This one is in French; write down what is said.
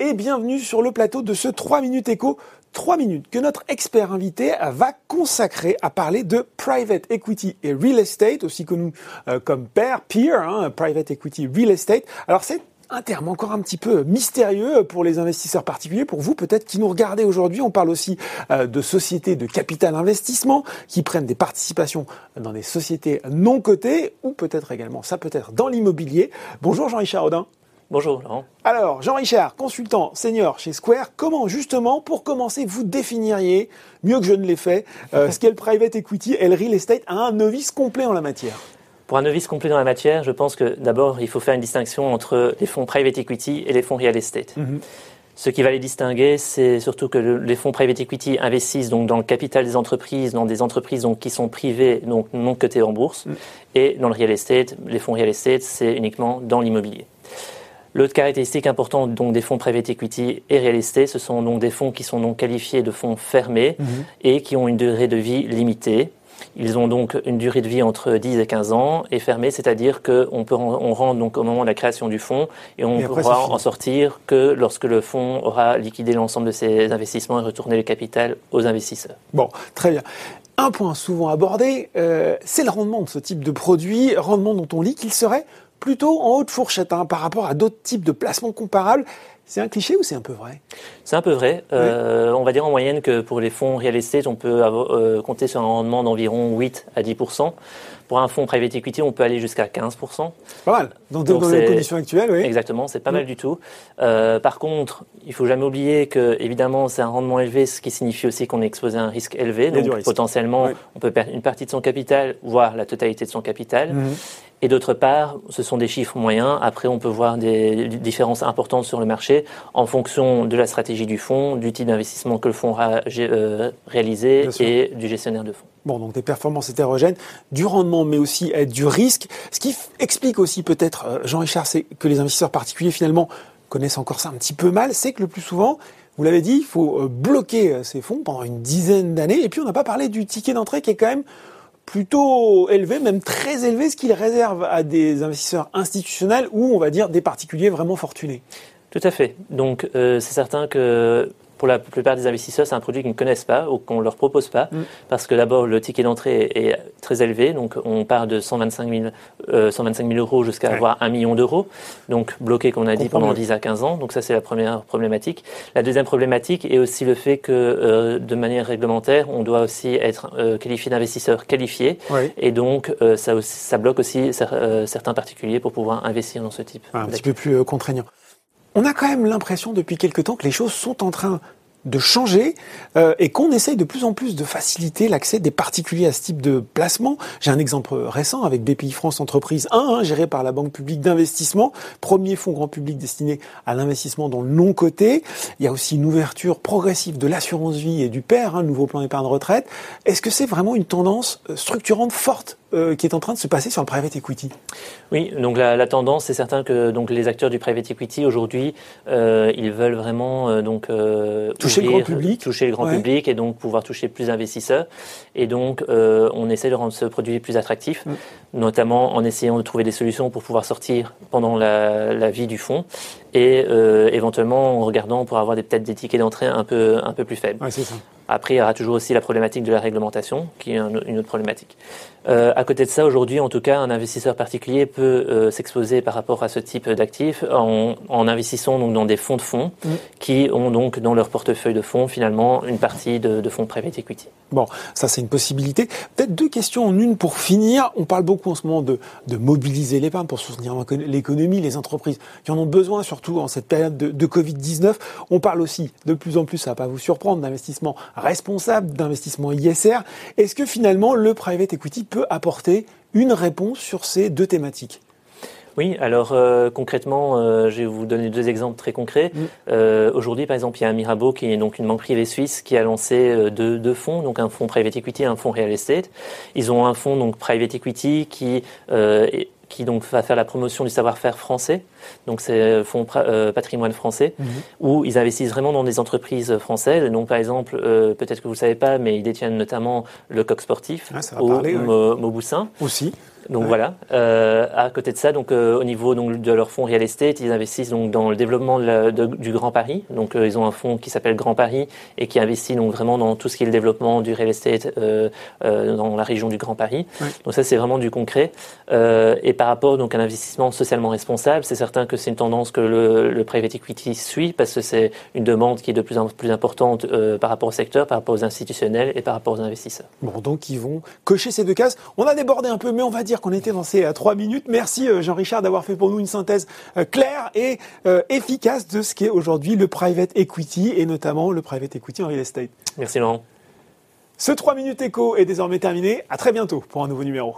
et bienvenue sur le plateau de ce 3 minutes écho. 3 minutes que notre expert invité va consacrer à parler de private equity et real estate, aussi connu euh, comme PER, peer, hein, private equity real estate. Alors c'est un terme encore un petit peu mystérieux pour les investisseurs particuliers, pour vous peut-être qui nous regardez aujourd'hui. On parle aussi euh, de sociétés de capital investissement qui prennent des participations dans des sociétés non cotées ou peut-être également, ça peut être dans l'immobilier. Bonjour Jean-Richard Audin. Bonjour Laurent. Alors, Jean-Richard, consultant senior chez Square, comment justement, pour commencer, vous définiriez, mieux que je ne l'ai fait, euh, ce qu'est le private equity et le real estate à un novice complet en la matière? Pour un novice complet dans la matière, je pense que d'abord, il faut faire une distinction entre les fonds private equity et les fonds real estate. Mhm. Ce qui va les distinguer, c'est surtout que les fonds private equity investissent donc dans le capital des entreprises, dans des entreprises donc qui sont privées, donc non cotées en bourse, mhm. et dans le real estate, les fonds real estate, c'est uniquement dans l'immobilier. L'autre caractéristique importante donc des fonds private equity et real estate, ce sont donc des fonds qui sont donc qualifiés de fonds fermés mhm. et qui ont une durée de vie limitée. Ils ont donc une durée de vie entre 10 et 15 ans et fermés, c'est-à-dire qu'on peut on rentre donc au moment de la création du fonds et on pourra en sortir que lorsque le fonds aura liquidé l'ensemble de ses investissements et retourné le capital aux investisseurs. Bon, très bien. Un point souvent abordé, euh, c'est le rendement de ce type de produit, rendement dont on lit qu'il serait plutôt en haute fourchette hein, par rapport à d'autres types de placements comparables. C'est un cliché ou c'est un peu vrai? C'est un peu vrai. Euh, on va dire en moyenne que pour les fonds real estate, on peut euh, compter sur un rendement d'environ 8 à 10% pour un fonds private equity, on peut aller jusqu'à 15%. Pas mal. Dans, dans les conditions actuelles, oui. Exactement, c'est pas mal du tout. Euh, par contre, il faut jamais oublier que, évidemment, c'est un rendement élevé, ce qui signifie aussi qu'on est exposé à un risque élevé. Donc, potentiellement, on peut perdre une partie de son capital, voire la totalité de son capital. Mhm. Et d'autre part, ce sont des chiffres moyens. Après, on peut voir des différences importantes sur le marché en fonction de la stratégie du fonds, du type d'investissement que le fonds a euh, réalisé et du gestionnaire de fonds. Bon, donc des performances hétérogènes, du rendement, mais aussi du risque. Ce qui explique aussi peut-être, euh, Jean-Richard, c'est que les investisseurs particuliers finalement connaissent encore ça un petit peu mal, c'est que le plus souvent, vous l'avez dit, il faut euh, bloquer ces fonds pendant une dizaine d'années. Et puis on n'a pas parlé du ticket d'entrée qui est quand même plutôt élevé, même très élevé, ce qu'il réserve à des investisseurs institutionnels ou on va dire des particuliers vraiment fortunés. Tout à fait. Donc euh, c'est certain que pour la plupart des investisseurs, c'est un produit qu'ils ne connaissent pas ou qu'on ne leur propose pas, mm. parce que d'abord, le ticket d'entrée est très élevé, donc on part de 125 000, euh, euros jusqu'à avoir 1 million d'euros, donc bloqué, comme on a dit, pendant 10 à 15 ans, donc ça c'est la première problématique. La deuxième problématique est aussi le fait que, euh, de manière réglementaire, on doit aussi être euh, qualifié d'investisseur qualifié, et donc ça, ça bloque aussi certains particuliers pour pouvoir investir dans ce type. un petit peu plus contraignant on a quand même l'impression depuis quelque temps que les choses sont en train de changer euh, et qu'on essaye de plus en plus de faciliter l'accès des particuliers à ce type de placement. J'ai un exemple récent avec BPI France Entreprise 1, hein, géré par la Banque publique d'investissement, premier fonds grand public destiné à l'investissement dans le non coté. Il y a aussi une ouverture progressive de l'assurance vie et du PER, hein, nouveau plan épargne retraite. Est-ce que c'est vraiment une tendance euh, structurante forte euh, qui est en train de se passer sur le private equity Oui, donc la, tendance, c'est certain que donc les acteurs du private equity aujourd'hui, ils veulent vraiment donc toucher toucher le grand public. Toucher le grand public et donc pouvoir toucher plus d'investisseurs. Et donc, euh, on essaie de rendre ce produit plus attractif, mm. notamment en essayant de trouver des solutions pour pouvoir sortir pendant la, la vie du fonds et euh, éventuellement en regardant pour avoir peut-être des tickets d'entrée un peu, un peu plus faibles. Ouais, ça. Après, il y aura toujours aussi la problématique de la réglementation, qui est une autre problématique. Euh, à côté de ça, aujourd'hui, en tout cas, un investisseur particulier peut euh, s'exposer par rapport à ce type d'actifs en, en, investissant donc dans des fonds de fonds mm. qui ont donc dans leur portefeuille de fonds finalement une partie de, de fonds private equity. Bon, ça c'est une possibilité. Peut-être deux questions en une pour finir. On parle beaucoup en ce moment de, de mobiliser l'épargne pour soutenir l'économie, les entreprises qui en ont besoin, surtout en cette période de, de Covid-19. On parle aussi de plus en plus, ça va pas vous surprendre, d'investissement responsable, d'investissement ISR. Est-ce que finalement le private equity peut apporter une réponse sur ces deux thématiques? Oui, alors euh, concrètement, euh, je vais vous donner deux exemples très concrets. Mm. Euh, aujourd'hui, par exemple, il y a un Mirabeau qui est donc une banque privée suisse qui a lancé deux, deux, fonds, donc un fonds private equity et un fonds real estate. Ils ont un fonds donc private equity qui qui donc va faire la promotion du savoir-faire français. donc c'est fonds patrimoine français, mhm. où ils investissent vraiment dans des entreprises françaises. Donc par exemple, peut-être que vous ne savez pas, mais ils détiennent notamment le coq sportif ah, au Mauboussin. Aussi. Donc voilà. Euh, à côté de ça, donc euh, au niveau donc de leur fonds real estate, ils investissent donc dans le développement du Grand Paris. Donc euh, ils ont un fonds qui s'appelle Grand Paris et qui investit donc vraiment dans tout ce qui est le développement du real estate dans la région du Grand Paris. Donc ça c'est vraiment du concret. et par rapport donc à l'investissement socialement responsable, c'est certain que c'est une tendance que le, le, private equity suit parce que c'est une demande qui est de plus en plus importante par rapport au secteur, par rapport aux institutionnels et par rapport aux investisseurs. Bon donc ils vont cocher ces deux cases. On a débordé un peu, mais on va dire qu'on était dans ces euh, trois minutes. Merci euh, Jean-Richard d'avoir fait pour nous une synthèse euh, claire et efficace de ce qu'est aujourd'hui le private equity et notamment le private equity en real estate. Merci Laurent. Ce 3 minutes écho est désormais terminé. À très bientôt pour un nouveau numéro.